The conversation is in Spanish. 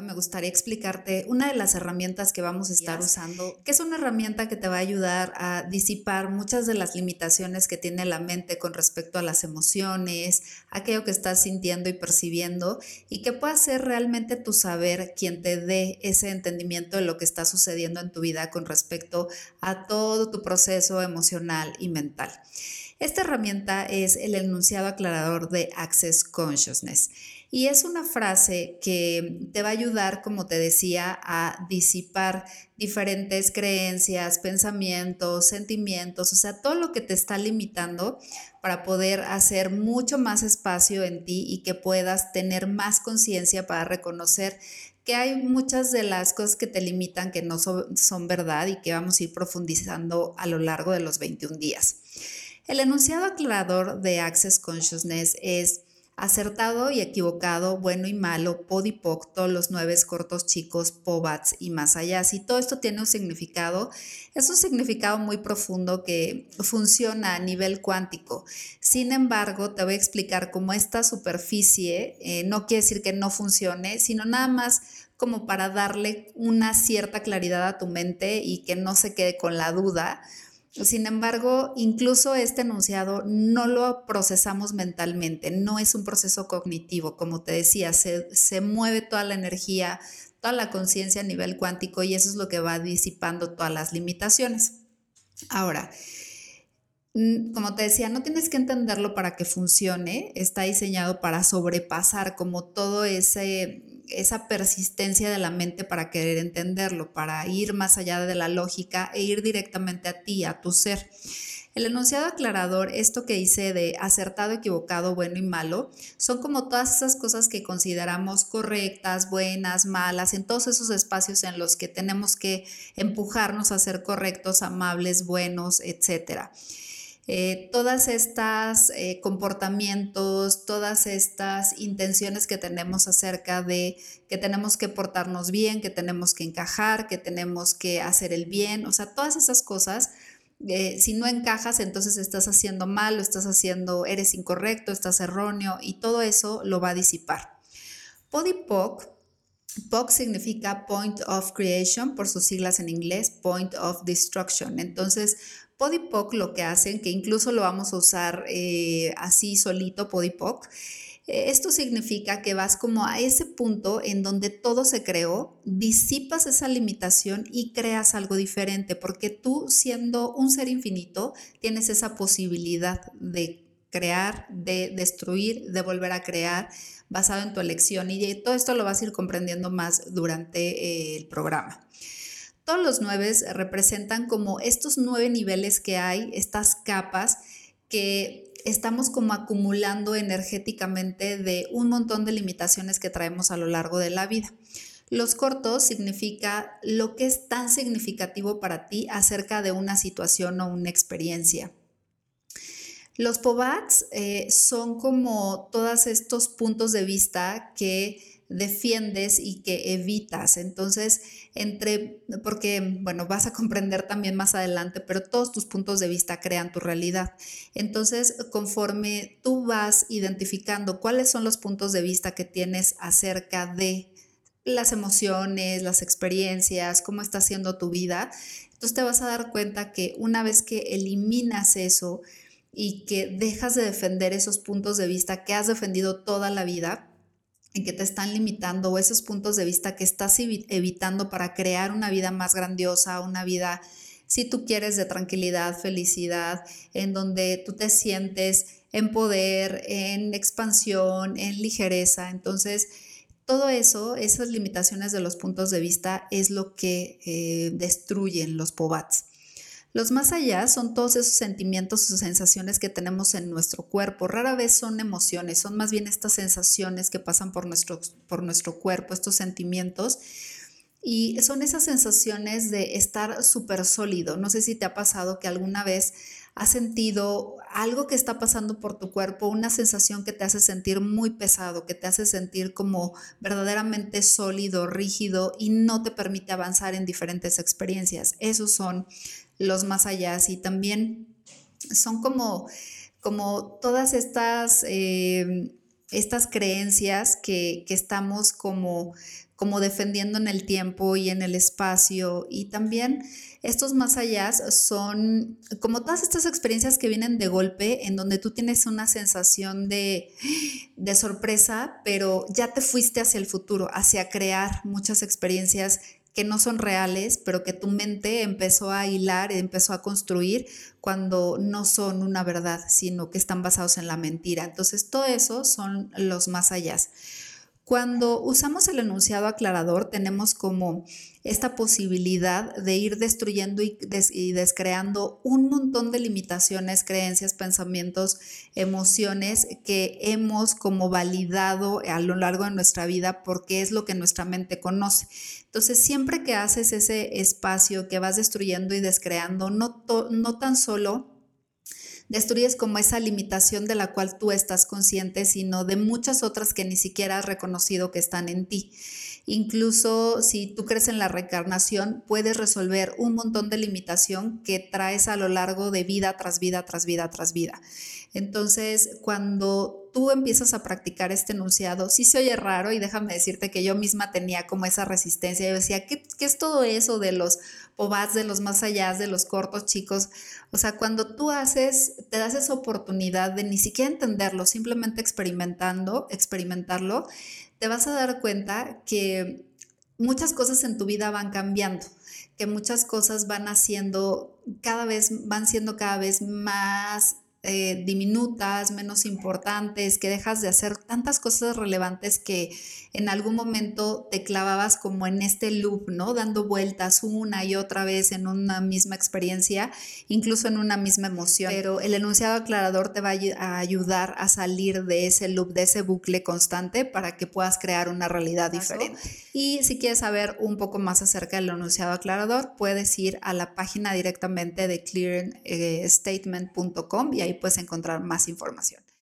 me gustaría explicarte una de las herramientas que vamos a estar usando, que es una herramienta que te va a ayudar a disipar muchas de las limitaciones que tiene la mente con respecto a las emociones, aquello que estás sintiendo y percibiendo, y que pueda ser realmente tu saber quien te dé ese entendimiento de lo que está sucediendo en tu vida con respecto a todo tu proceso emocional y mental. Esta herramienta es el enunciado aclarador de Access Consciousness. Y es una frase que te va a ayudar, como te decía, a disipar diferentes creencias, pensamientos, sentimientos, o sea, todo lo que te está limitando para poder hacer mucho más espacio en ti y que puedas tener más conciencia para reconocer que hay muchas de las cosas que te limitan que no son, son, verdad y que vamos a ir profundizando a lo largo de los 21 días. El enunciado aclarador de Access Consciousness es acertado y equivocado, bueno y malo, podipoc, todos los nueve cortos chicos, pobats y más allá. Si todo esto tiene un significado, es un significado muy profundo que funciona a nivel cuántico. Sin embargo, te voy a explicar cómo esta superficie eh, no quiere decir que no funcione, sino nada más como para darle una cierta claridad a tu mente y que no se quede con la duda sin embargo, incluso este enunciado no lo procesamos mentalmente, no es un proceso cognitivo, como te decía, se, mueve toda la energía, toda la conciencia a nivel cuántico y eso es lo que va disipando todas las limitaciones. Ahora, como te decía, no tienes que entenderlo para que funcione, está diseñado para sobrepasar como todo ese esa persistencia de la mente para querer entenderlo, para ir más allá de la lógica e ir directamente a ti, a tu ser. El enunciado aclarador, esto que dice de acertado, equivocado, bueno y malo, son como todas esas cosas que consideramos correctas, buenas, malas, en todos esos espacios en los que tenemos que empujarnos a ser correctos, amables, buenos, etcétera. Eh, todas estas eh, comportamientos, todas estas intenciones que tenemos acerca de que tenemos que portarnos bien, que tenemos que encajar, que tenemos que hacer el bien, o sea, todas esas cosas, eh, si no encajas, entonces estás haciendo mal, o estás haciendo, eres incorrecto, estás erróneo y todo eso lo va a disipar. Podipoc POC significa Point of Creation, por sus siglas en inglés, Point of Destruction. Entonces, Podipoc lo que hacen, que incluso lo vamos a usar eh, así solito, Podipoc, eh, esto significa que vas como a ese punto en donde todo se creó, disipas esa limitación y creas algo diferente, porque tú siendo un ser infinito tienes esa posibilidad de crear, de destruir, de volver a crear basado en tu elección y todo esto lo vas a ir comprendiendo más durante eh, el programa. Todos los nueve representan como estos nueve niveles que hay, estas capas que estamos como acumulando energéticamente de un montón de limitaciones que traemos a lo largo de la vida. Los cortos significa lo que es tan significativo para ti acerca de una situación o una experiencia. Los POVATs eh, son como todos estos puntos de vista que defiendes y que evitas. Entonces, entre, porque, bueno, vas a comprender también más adelante, pero todos tus puntos de vista crean tu realidad. Entonces, conforme tú vas identificando cuáles son los puntos de vista que tienes acerca de las emociones, las experiencias, cómo está siendo tu vida, entonces te vas a dar cuenta que una vez que eliminas eso y que dejas de defender esos puntos de vista que has defendido toda la vida, en que te están limitando o esos puntos de vista que estás evitando para crear una vida más grandiosa, una vida, si tú quieres, de tranquilidad, felicidad, en donde tú te sientes en poder, en expansión, en ligereza. Entonces, todo eso, esas limitaciones de los puntos de vista es lo que eh, destruyen los POBATs. Los más allá son todos esos sentimientos o sensaciones que tenemos en nuestro cuerpo. Rara vez son emociones, son más bien estas sensaciones que pasan por nuestro, por nuestro cuerpo, estos sentimientos. Y son esas sensaciones de estar súper sólido. No sé si te ha pasado que alguna vez has sentido algo que está pasando por tu cuerpo, una sensación que te hace sentir muy pesado, que te hace sentir como verdaderamente sólido, rígido y no te permite avanzar en diferentes experiencias. Esos son los más allá y también son como, como todas estas, eh, estas creencias que, estamos como como defendiendo en el tiempo y en el espacio. Y también estos más allá son como todas estas experiencias que vienen de golpe, en donde tú tienes una sensación de, de sorpresa, pero ya te fuiste hacia el futuro, hacia crear muchas experiencias que no son reales, pero que tu mente empezó a hilar, empezó a construir cuando no son una verdad, sino que están basados en la mentira. Entonces, todo eso son los más allá. Cuando usamos el enunciado aclarador, tenemos como esta posibilidad de ir destruyendo y, descreando un montón de limitaciones, creencias, pensamientos, emociones que hemos como validado a lo largo de nuestra vida porque es lo que nuestra mente conoce. Entonces, siempre que haces ese espacio que vas destruyendo y descreando, no, tan solo destruyes como esa limitación de la cual tú estás consciente, sino de muchas otras que ni siquiera has reconocido que están en ti. Incluso si tú crees en la reencarnación, puedes resolver un montón de limitación que traes a lo largo de vida tras vida, tras vida, tras vida. Entonces, cuando tú empiezas a practicar este enunciado, sí se oye raro y déjame decirte que yo misma tenía como esa resistencia. Yo decía, ¿qué, es todo eso de los pobats, de los más allá, de los cortos chicos? O sea, cuando tú haces, te das esa oportunidad de ni siquiera entenderlo, simplemente experimentando, experimentarlo, te vas a dar cuenta que muchas cosas en tu vida van cambiando, que muchas cosas van haciendo cada vez, van siendo cada vez más eh, diminutas, menos importantes, que dejas de hacer tantas cosas relevantes que en algún momento te clavabas como en este loop, ¿no? Dando vueltas una y otra vez en una misma experiencia, incluso en una misma emoción. Pero el enunciado aclarador te va a ayudar a salir de ese loop, de ese bucle constante para que puedas crear una realidad diferente. Y si quieres saber un poco más acerca del enunciado aclarador, puedes ir a la página directamente de clearingstatement.com y ahí puedes encontrar más información.